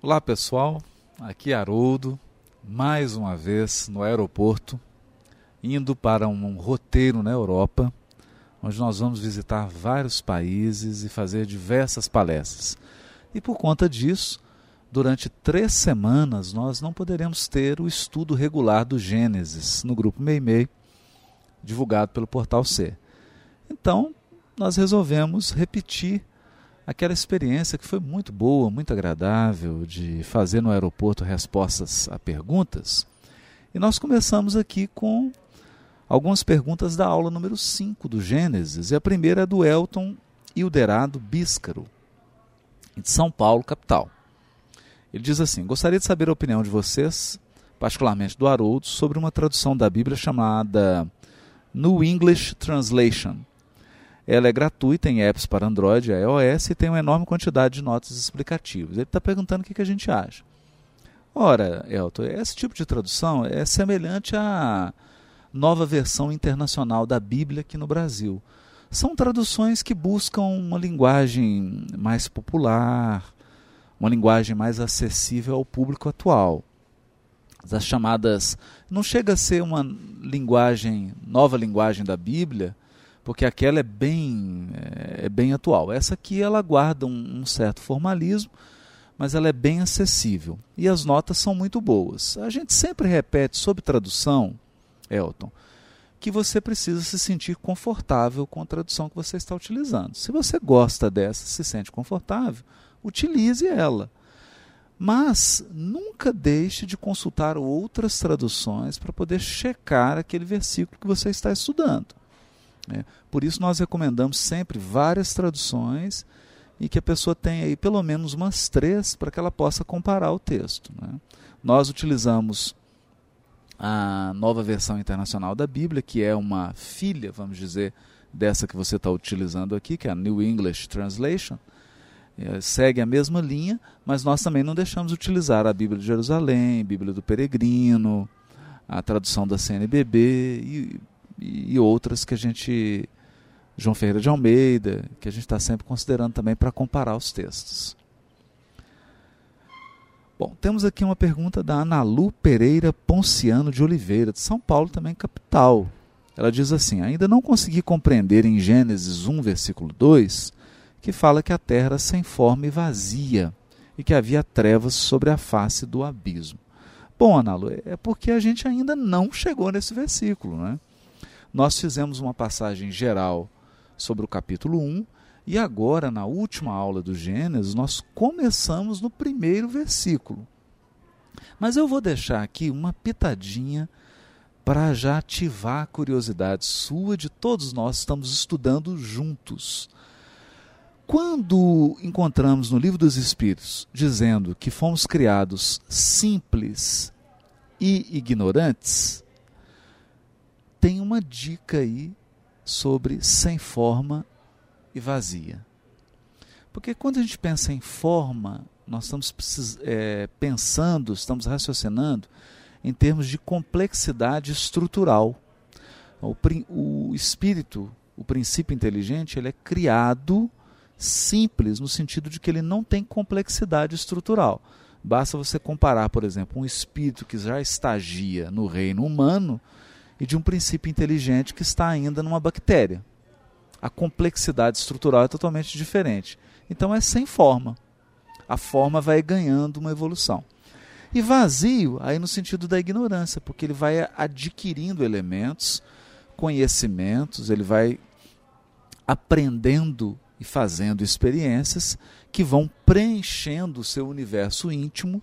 Olá pessoal, aqui é Haroldo, mais uma vez no aeroporto, indo para um roteiro na Europa, onde nós vamos visitar vários países e fazer diversas palestras. E por conta disso, durante três semanas nós não poderemos ter o estudo regular do Gênesis no grupo Meimei, divulgado pelo Portal C. Então, nós resolvemos repetir aquela experiência que foi muito boa, muito agradável, de fazer no aeroporto respostas a perguntas. E nós começamos aqui com algumas perguntas da aula número 5 do Gênesis. E a primeira é do Elton Hilderado Bíscaro, de São Paulo, capital. Ele diz assim: Gostaria de saber a opinião de vocês, particularmente do Haroldo, sobre uma tradução da Bíblia chamada New English Translation ela é gratuita em apps para Android e iOS e tem uma enorme quantidade de notas explicativas. Ele está perguntando o que, que a gente acha. Ora, Elton, esse tipo de tradução é semelhante à nova versão internacional da Bíblia aqui no Brasil. São traduções que buscam uma linguagem mais popular, uma linguagem mais acessível ao público atual. As chamadas. Não chega a ser uma linguagem, nova linguagem da Bíblia, porque aquela é bem, é, é bem atual. Essa aqui ela guarda um, um, certo formalismo, mas ela é bem acessível. E as notas são muito boas. A gente sempre repete sobre tradução, Elton, que você precisa se sentir confortável com a tradução que você está utilizando. Se você gosta dessa, se sente confortável, utilize ela. Mas nunca deixe de consultar outras traduções para poder checar aquele versículo que você está estudando. Né? Por isso nós recomendamos sempre várias traduções e que a pessoa tenha aí pelo menos umas três para que ela possa comparar o texto. Né? Nós utilizamos a nova versão internacional da Bíblia, que é uma filha, vamos dizer, dessa que você está utilizando aqui, que é a New English Translation. É, segue a mesma linha, mas nós também não deixamos de utilizar a Bíblia de Jerusalém, a Bíblia do Peregrino, a tradução da CNBB e e outras que a gente. João Ferreira de Almeida, que a gente está sempre considerando também para comparar os textos. Bom, temos aqui uma pergunta da Analu Pereira Ponciano de Oliveira, de São Paulo, também capital. Ela diz assim: Ainda não consegui compreender em Gênesis 1, versículo 2, que fala que a terra era sem forma e vazia, e que havia trevas sobre a face do abismo. Bom, Analu, é porque a gente ainda não chegou nesse versículo, né? Nós fizemos uma passagem geral sobre o capítulo 1 e agora, na última aula do Gênesis, nós começamos no primeiro versículo. Mas eu vou deixar aqui uma pitadinha para já ativar a curiosidade sua de todos nós estamos estudando juntos. Quando encontramos no Livro dos Espíritos dizendo que fomos criados simples e ignorantes, tem uma dica aí sobre sem forma e vazia. Porque quando a gente pensa em forma, nós estamos é, pensando, estamos raciocinando em termos de complexidade estrutural. O, o espírito, o princípio inteligente, ele é criado simples, no sentido de que ele não tem complexidade estrutural. Basta você comparar, por exemplo, um espírito que já estagia no reino humano e de um princípio inteligente que está ainda numa bactéria. A complexidade estrutural é totalmente diferente. Então é sem forma. A forma vai ganhando uma evolução. E vazio, aí no sentido da ignorância, porque ele vai adquirindo elementos, conhecimentos, ele vai aprendendo e fazendo experiências que vão preenchendo o seu universo íntimo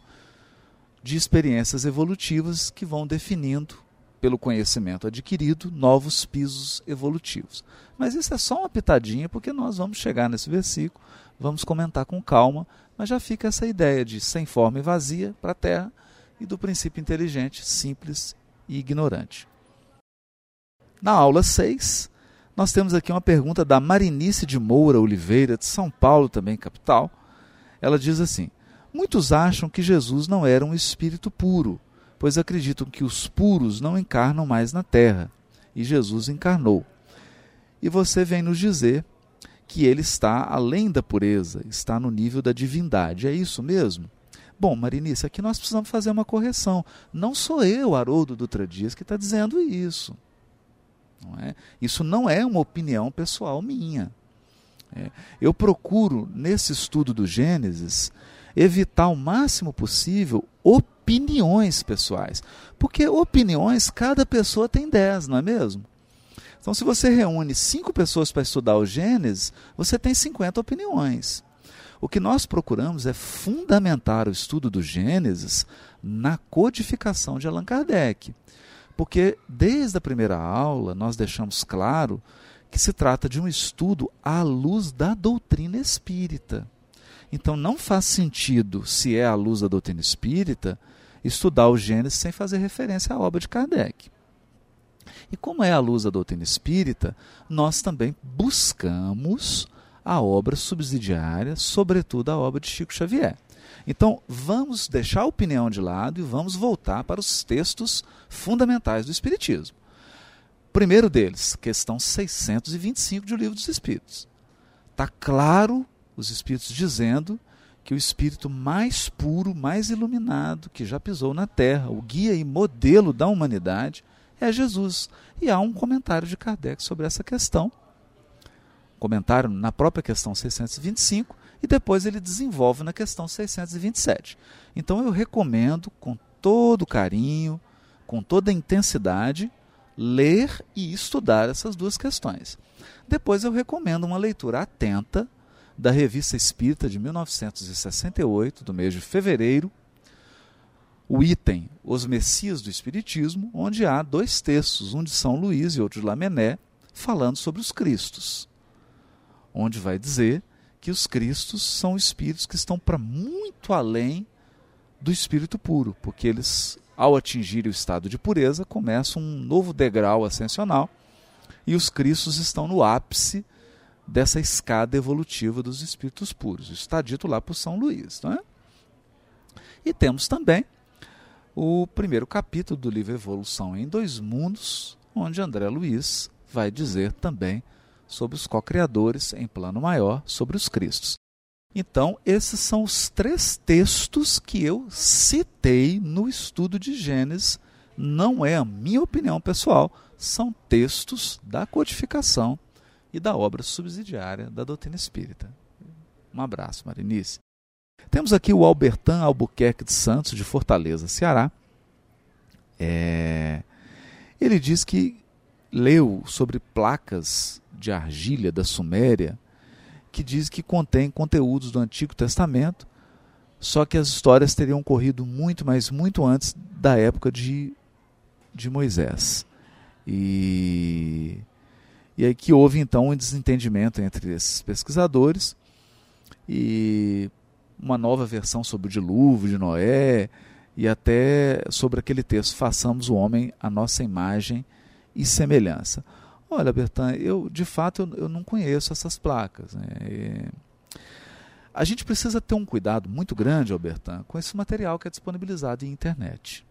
de experiências evolutivas que vão definindo pelo conhecimento adquirido, novos pisos evolutivos. Mas isso é só uma pitadinha, porque nós vamos chegar nesse versículo, vamos comentar com calma, mas já fica essa ideia de sem forma e vazia para a terra e do princípio inteligente, simples e ignorante. Na aula 6, nós temos aqui uma pergunta da Marinice de Moura Oliveira, de São Paulo, também capital. Ela diz assim: Muitos acham que Jesus não era um espírito puro, pois acreditam que os puros não encarnam mais na terra, e Jesus encarnou. E você vem nos dizer que ele está além da pureza, está no nível da divindade. É isso mesmo? Bom, Marinice, aqui nós precisamos fazer uma correção. Não sou eu, Haroldo Dutra Dias, que está dizendo isso. Não é? Isso não é uma opinião pessoal minha. É. Eu procuro, nesse estudo do Gênesis, evitar o máximo possível opiniões pessoais. Porque opiniões, cada pessoa tem dez, não é mesmo? Então, se você reúne cinco pessoas para estudar o Gênesis, você tem 50 opiniões. O que nós procuramos é fundamentar o estudo do Gênesis na codificação de Allan Kardec. Porque desde a primeira aula nós deixamos claro que se trata de um estudo à luz da doutrina espírita. Então não faz sentido, se é à luz da doutrina espírita, estudar o Gênesis sem fazer referência à obra de Kardec. E como é à luz da doutrina espírita, nós também buscamos a obra subsidiária, sobretudo a obra de Chico Xavier. Então, vamos deixar a opinião de lado e vamos voltar para os textos fundamentais do Espiritismo. Primeiro deles, questão 625 de O Livro dos Espíritos. Está claro os Espíritos dizendo que o Espírito mais puro, mais iluminado que já pisou na Terra, o guia e modelo da humanidade, é Jesus. E há um comentário de Kardec sobre essa questão. Comentário na própria questão 625 e depois ele desenvolve na questão 627. Então eu recomendo com todo carinho, com toda intensidade, ler e estudar essas duas questões. Depois eu recomendo uma leitura atenta da Revista Espírita de 1968, do mês de fevereiro, o item Os Messias do Espiritismo, onde há dois textos, um de São Luís e outro de Lamennais, falando sobre os Cristos, onde vai dizer que os Cristos são espíritos que estão para muito além do espírito puro, porque eles, ao atingirem o estado de pureza, começam um novo degrau ascensional e os Cristos estão no ápice dessa escada evolutiva dos espíritos puros. Isso está dito lá por São Luís. Não é? E temos também o primeiro capítulo do livro Evolução em Dois Mundos, onde André Luiz vai dizer também sobre os co-criadores em plano maior, sobre os Cristos. Então, esses são os três textos que eu citei no estudo de Gênesis. Não é a minha opinião pessoal, são textos da codificação e da obra subsidiária da doutrina espírita. Um abraço, Marinice. Temos aqui o Albertan Albuquerque de Santos, de Fortaleza, Ceará. É... Ele diz que leu sobre placas de argila da Suméria que diz que contém conteúdos do Antigo Testamento, só que as histórias teriam ocorrido muito, mas muito antes da época de, de Moisés. E, e aí que houve então um desentendimento entre esses pesquisadores e uma nova versão sobre o dilúvio de Noé e até sobre aquele texto façamos o homem a nossa imagem e semelhança. Olha, Bertan, eu de fato eu, eu não conheço essas placas. Né? E, a gente precisa ter um cuidado muito grande, Albertan, com esse material que é disponibilizado em internet.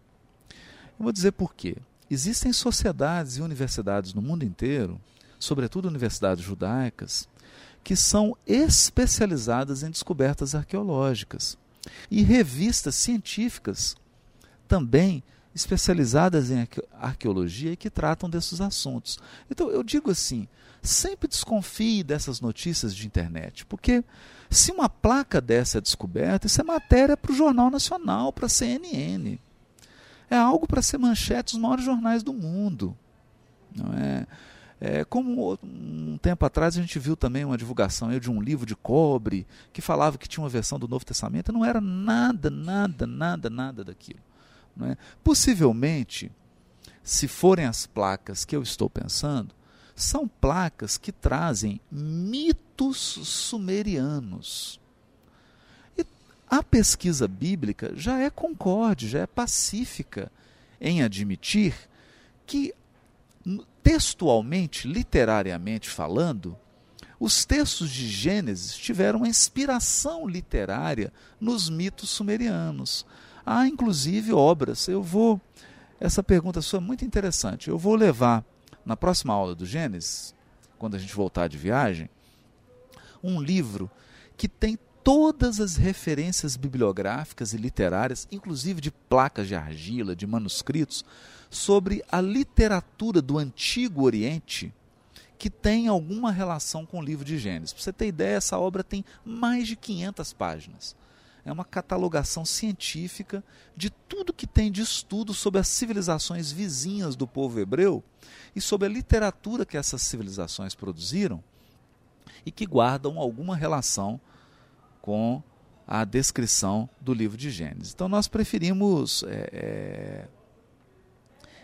Eu vou dizer por quê. Existem sociedades e universidades no mundo inteiro, sobretudo universidades judaicas, que são especializadas em descobertas arqueológicas e revistas científicas também especializadas em arqueologia e que tratam desses assuntos. Então eu digo assim, sempre desconfie dessas notícias de internet, porque se uma placa dessa é descoberta, isso é matéria para o Jornal Nacional, para a CNN. É algo para ser manchete dos maiores jornais do mundo. Não é? É, como um tempo atrás a gente viu também uma divulgação de um livro de cobre que falava que tinha uma versão do Novo Testamento, não era nada, nada, nada, nada daquilo. É? Possivelmente, se forem as placas que eu estou pensando, são placas que trazem mitos sumerianos. E a pesquisa bíblica já é concorde, já é pacífica em admitir que, textualmente, literariamente falando, os textos de Gênesis tiveram uma inspiração literária nos mitos sumerianos. Há inclusive obras. Eu vou. Essa pergunta sua é muito interessante. Eu vou levar na próxima aula do Gênesis, quando a gente voltar de viagem, um livro que tem todas as referências bibliográficas e literárias, inclusive de placas de argila, de manuscritos, sobre a literatura do Antigo Oriente que tem alguma relação com o livro de Gênesis. Para você ter ideia, essa obra tem mais de 500 páginas. É uma catalogação científica de tudo que tem de estudo sobre as civilizações vizinhas do povo hebreu e sobre a literatura que essas civilizações produziram e que guardam alguma relação com a descrição do livro de Gênesis. Então nós preferimos é, é,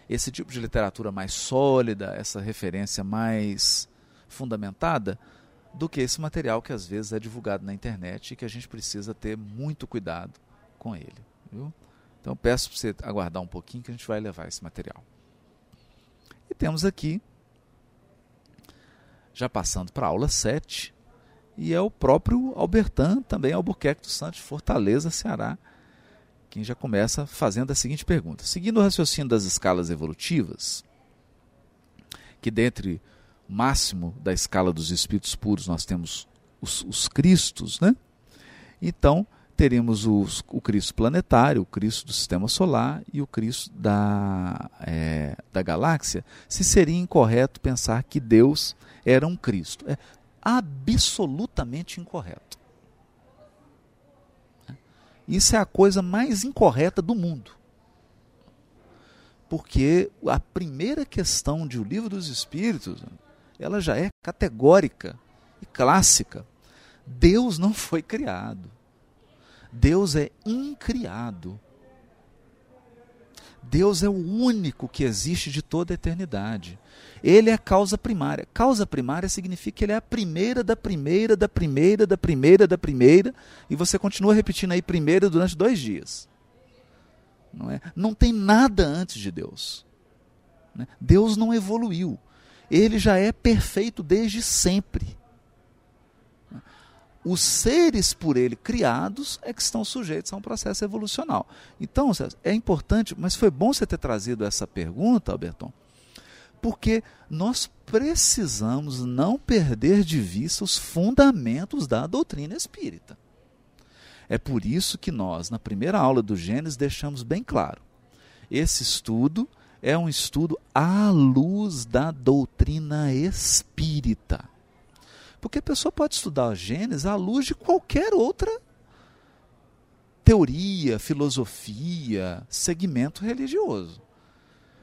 esse tipo de literatura mais sólida, essa referência mais fundamentada, do que esse material que às vezes é divulgado na internet e que a gente precisa ter muito cuidado com ele. Viu? Então peço para você aguardar um pouquinho que a gente vai levar esse material. E temos aqui, já passando para a aula 7, e é o próprio Albertan, também Albuquerque dos Santos, Fortaleza, Ceará, quem já começa fazendo a seguinte pergunta. Seguindo o raciocínio das escalas evolutivas, que dentre o máximo da escala dos espíritos puros nós temos os, os Cristos, né? Então, teremos os, o Cristo planetário, o Cristo do sistema solar e o Cristo da, é, da galáxia, se seria incorreto pensar que Deus era um Cristo. É, absolutamente incorreto. Isso é a coisa mais incorreta do mundo. Porque a primeira questão de O Livro dos Espíritos, ela já é categórica e clássica. Deus não foi criado. Deus é incriado. Deus é o único que existe de toda a eternidade. Ele é a causa primária. Causa primária significa que ele é a primeira da primeira, da primeira, da primeira, da primeira, e você continua repetindo aí primeira durante dois dias. Não, é? não tem nada antes de Deus. Né? Deus não evoluiu. Ele já é perfeito desde sempre. Os seres por ele criados é que estão sujeitos a um processo evolucional. Então, é importante, mas foi bom você ter trazido essa pergunta, Alberton, porque nós precisamos não perder de vista os fundamentos da doutrina espírita. É por isso que nós, na primeira aula do Gênesis, deixamos bem claro: esse estudo é um estudo à luz da doutrina espírita. Porque a pessoa pode estudar o Gênesis à luz de qualquer outra teoria, filosofia, segmento religioso.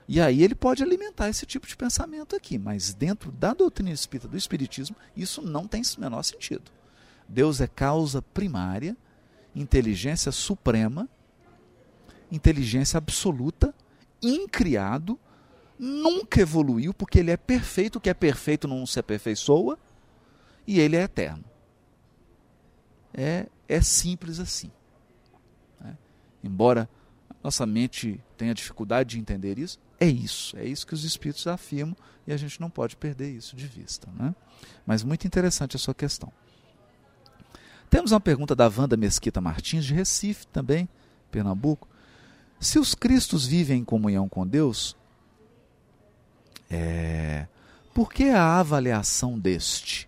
E aí ele pode alimentar esse tipo de pensamento aqui, mas dentro da doutrina espírita, do espiritismo, isso não tem o menor sentido. Deus é causa primária, inteligência suprema, inteligência absoluta, incriado, nunca evoluiu, porque ele é perfeito, o que é perfeito não se aperfeiçoa, e ele é eterno. É, é simples assim. Né? Embora nossa mente tenha dificuldade de entender isso, é isso, é isso que os espíritos afirmam e a gente não pode perder isso de vista. Né? Mas muito interessante a sua questão. Temos uma pergunta da Wanda Mesquita Martins, de Recife também, Pernambuco. Se os cristos vivem em comunhão com Deus, é, por que a avaliação deste?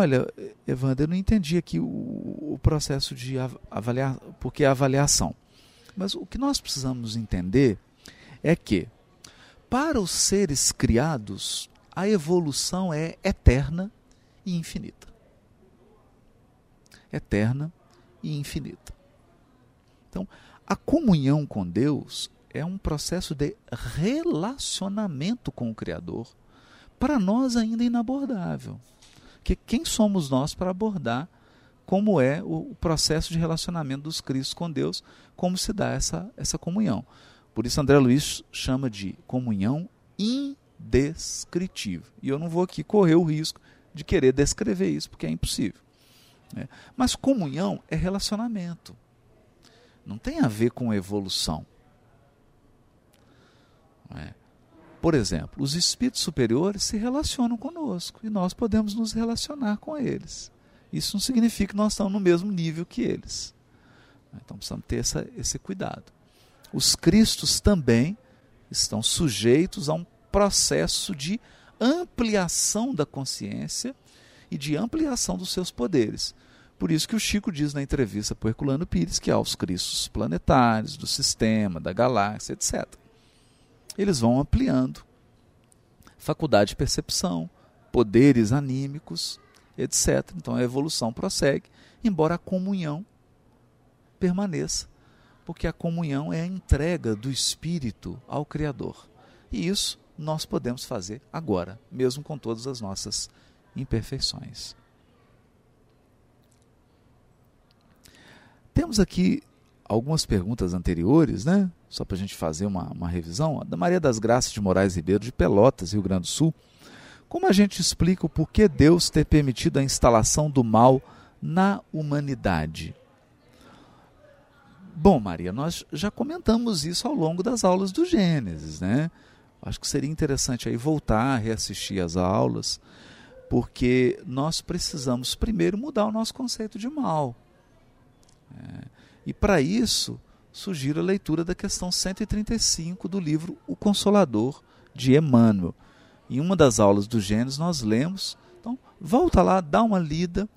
Olha, Evandro, eu não entendi aqui o, o processo de avaliar, porque a avaliação. Mas o que nós precisamos entender é que, para os seres criados, a evolução é eterna e infinita. Eterna e infinita. Então, a comunhão com Deus é um processo de relacionamento com o Criador, para nós ainda inabordável. Que quem somos nós para abordar como é o processo de relacionamento dos cristos com Deus, como se dá essa, essa comunhão. Por isso André Luiz chama de comunhão indescritível. E eu não vou aqui correr o risco de querer descrever isso, porque é impossível. Né? Mas comunhão é relacionamento. Não tem a ver com evolução. É. Por exemplo, os espíritos superiores se relacionam conosco e nós podemos nos relacionar com eles. Isso não significa que nós estamos no mesmo nível que eles. Então precisamos ter essa, esse cuidado. Os cristos também estão sujeitos a um processo de ampliação da consciência e de ampliação dos seus poderes. Por isso que o Chico diz na entrevista para Herculano Pires que há os cristos planetários, do sistema, da galáxia, etc. Eles vão ampliando faculdade de percepção, poderes anímicos, etc. Então a evolução prossegue, embora a comunhão permaneça, porque a comunhão é a entrega do espírito ao Criador. E isso nós podemos fazer agora, mesmo com todas as nossas imperfeições. Temos aqui algumas perguntas anteriores, né? Só para a gente fazer uma, uma revisão. Da Maria das Graças de Moraes Ribeiro, de Pelotas, Rio Grande do Sul. Como a gente explica o porquê Deus ter permitido a instalação do mal na humanidade? Bom, Maria, nós já comentamos isso ao longo das aulas do Gênesis, né? Acho que seria interessante aí voltar a reassistir as aulas, porque nós precisamos primeiro mudar o nosso conceito de mal. É, e para isso, sugiro a leitura da questão 135 do livro O Consolador, de Emmanuel. Em uma das aulas do Gênesis nós lemos, então volta lá, dá uma lida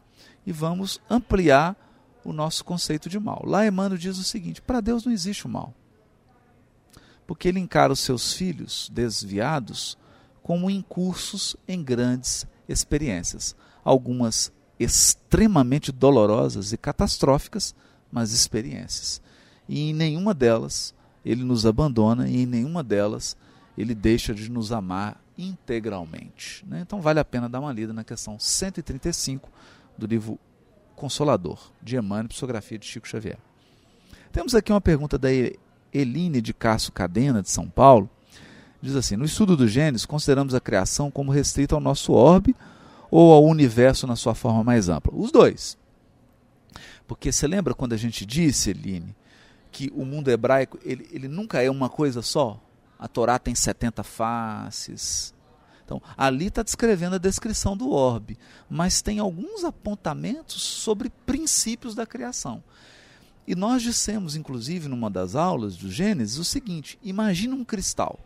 e vamos ampliar o nosso conceito de mal. Lá Emmanuel diz o seguinte: para Deus não existe o mal. Porque ele encara os seus filhos desviados como incursos em grandes experiências, algumas extremamente dolorosas e catastróficas, mas experiências. E em nenhuma delas ele nos abandona e em nenhuma delas ele deixa de nos amar integralmente. Né? Então vale a pena dar uma lida na questão 135 do livro Consolador, de Emmanuel, psicografia de Chico Xavier. Temos aqui uma pergunta da Eline de Cássio Cadena, de São Paulo. Diz assim: No estudo do Gênesis, consideramos a criação como restrita ao nosso orbe ou ao universo na sua forma mais ampla? Os dois. Porque você lembra quando a gente disse, Eline, que o mundo hebraico ele, ele nunca é uma coisa só? A Torá tem 70 faces. Então, ali está descrevendo a descrição do orbe, mas tem alguns apontamentos sobre princípios da criação. E nós dissemos, inclusive, numa das aulas do Gênesis, o seguinte: imagine um cristal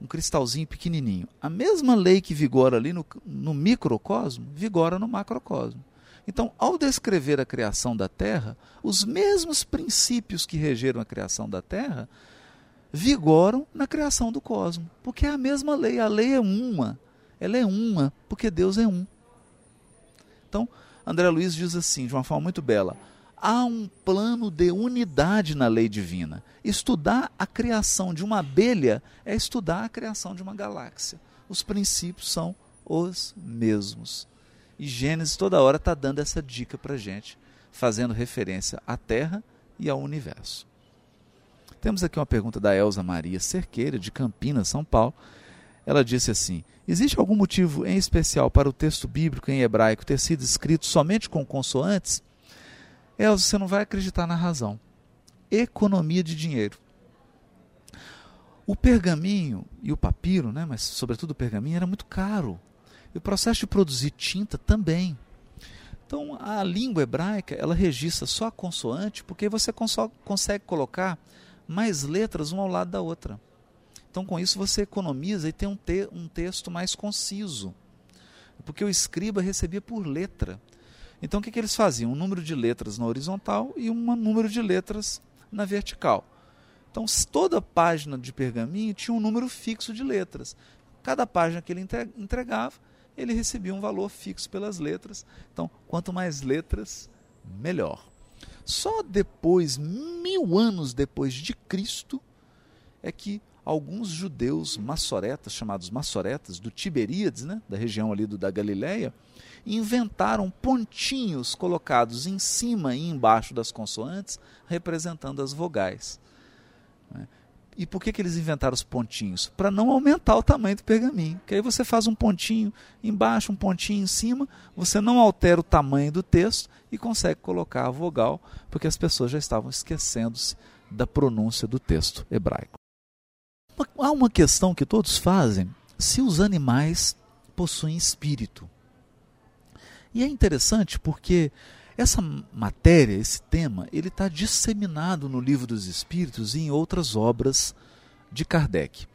um cristalzinho pequenininho. A mesma lei que vigora ali no, no microcosmo, vigora no macrocosmo. Então, ao descrever a criação da Terra, os mesmos princípios que regeram a criação da Terra vigoram na criação do cosmo, porque é a mesma lei, a lei é uma, ela é uma, porque Deus é um. Então, André Luiz diz assim, de uma forma muito bela: há um plano de unidade na lei divina. Estudar a criação de uma abelha é estudar a criação de uma galáxia. Os princípios são os mesmos. E Gênesis toda hora está dando essa dica para a gente, fazendo referência à Terra e ao universo. Temos aqui uma pergunta da Elza Maria Cerqueira, de Campinas, São Paulo. Ela disse assim: Existe algum motivo em especial para o texto bíblico em hebraico ter sido escrito somente com consoantes? Elza, você não vai acreditar na razão. Economia de dinheiro. O pergaminho e o papiro, né, mas sobretudo o pergaminho, era muito caro. E o processo de produzir tinta também. Então, a língua hebraica, ela registra só a consoante, porque você consegue colocar mais letras uma ao lado da outra. Então, com isso, você economiza e tem um, te um texto mais conciso. Porque o escriba recebia por letra. Então o que, que eles faziam? Um número de letras na horizontal e um número de letras na vertical. Então toda página de pergaminho tinha um número fixo de letras. Cada página que ele entregava, ele recebia um valor fixo pelas letras. Então, quanto mais letras, melhor. Só depois, mil anos depois de Cristo, é que alguns judeus massoretas, chamados massoretas, do Tiberíades, né, da região ali do, da Galileia, inventaram pontinhos colocados em cima e embaixo das consoantes, representando as vogais. E por que, que eles inventaram os pontinhos? Para não aumentar o tamanho do pergaminho. Que aí você faz um pontinho embaixo, um pontinho em cima, você não altera o tamanho do texto e consegue colocar a vogal, porque as pessoas já estavam esquecendo-se da pronúncia do texto hebraico. Há uma questão que todos fazem: se os animais possuem espírito. E é interessante porque essa matéria, esse tema, ele está disseminado no Livro dos Espíritos e em outras obras de Kardec.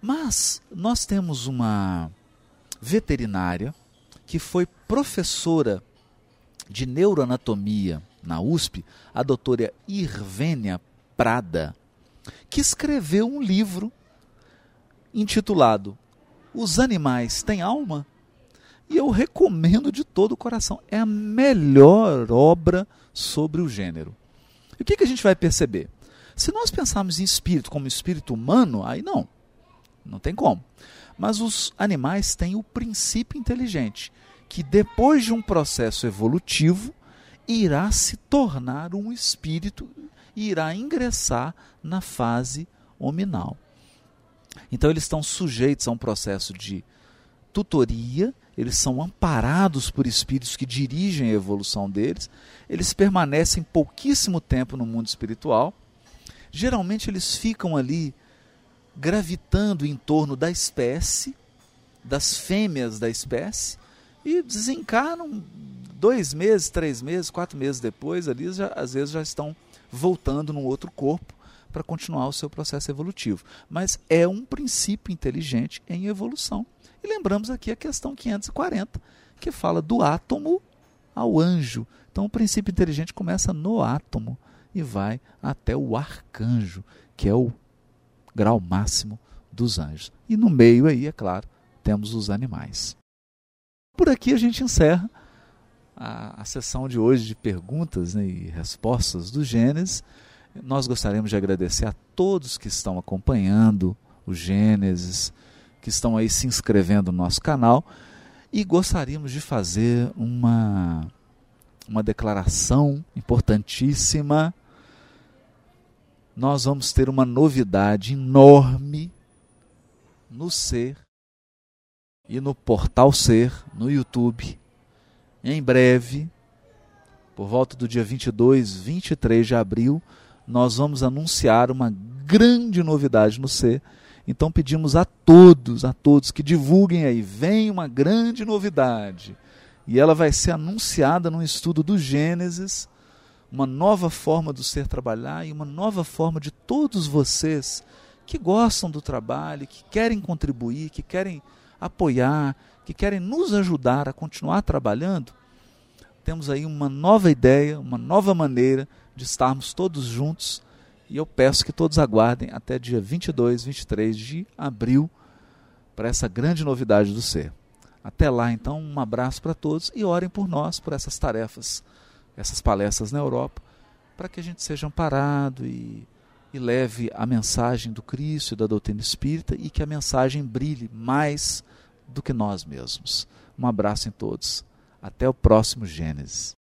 Mas nós temos uma veterinária que foi professora de neuroanatomia na USP, a doutora Irvênia Prada, que escreveu um livro intitulado Os Animais Têm Alma? E eu recomendo de todo o coração. É a melhor obra sobre o gênero. E o que, que a gente vai perceber? Se nós pensarmos em espírito como espírito humano, aí não. Não tem como. Mas os animais têm o princípio inteligente, que depois de um processo evolutivo, irá se tornar um espírito e irá ingressar na fase hominal. Então eles estão sujeitos a um processo de tutoria, eles são amparados por espíritos que dirigem a evolução deles, eles permanecem pouquíssimo tempo no mundo espiritual. Geralmente eles ficam ali gravitando em torno da espécie, das fêmeas da espécie, e desencarnam dois meses, três meses, quatro meses depois, ali já, às vezes já estão voltando num outro corpo para continuar o seu processo evolutivo. Mas é um princípio inteligente em evolução. E lembramos aqui a questão 540, que fala do átomo ao anjo. Então o princípio inteligente começa no átomo e vai até o arcanjo, que é o grau máximo dos anjos. E no meio aí, é claro, temos os animais. Por aqui a gente encerra a, a sessão de hoje de perguntas né, e respostas do Gênesis. Nós gostaríamos de agradecer a todos que estão acompanhando o Gênesis, que estão aí se inscrevendo no nosso canal e gostaríamos de fazer uma, uma declaração importantíssima. Nós vamos ter uma novidade enorme no Ser e no Portal Ser, no YouTube. Em breve, por volta do dia 22, 23 de abril, nós vamos anunciar uma grande novidade no Ser então pedimos a todos, a todos que divulguem aí, vem uma grande novidade. E ela vai ser anunciada no estudo do Gênesis, uma nova forma do ser trabalhar e uma nova forma de todos vocês que gostam do trabalho, que querem contribuir, que querem apoiar, que querem nos ajudar a continuar trabalhando. Temos aí uma nova ideia, uma nova maneira de estarmos todos juntos e eu peço que todos aguardem até dia 22, 23 de abril para essa grande novidade do ser. Até lá, então, um abraço para todos e orem por nós, por essas tarefas, essas palestras na Europa, para que a gente seja amparado e, e leve a mensagem do Cristo e da doutrina espírita e que a mensagem brilhe mais do que nós mesmos. Um abraço em todos. Até o próximo Gênesis.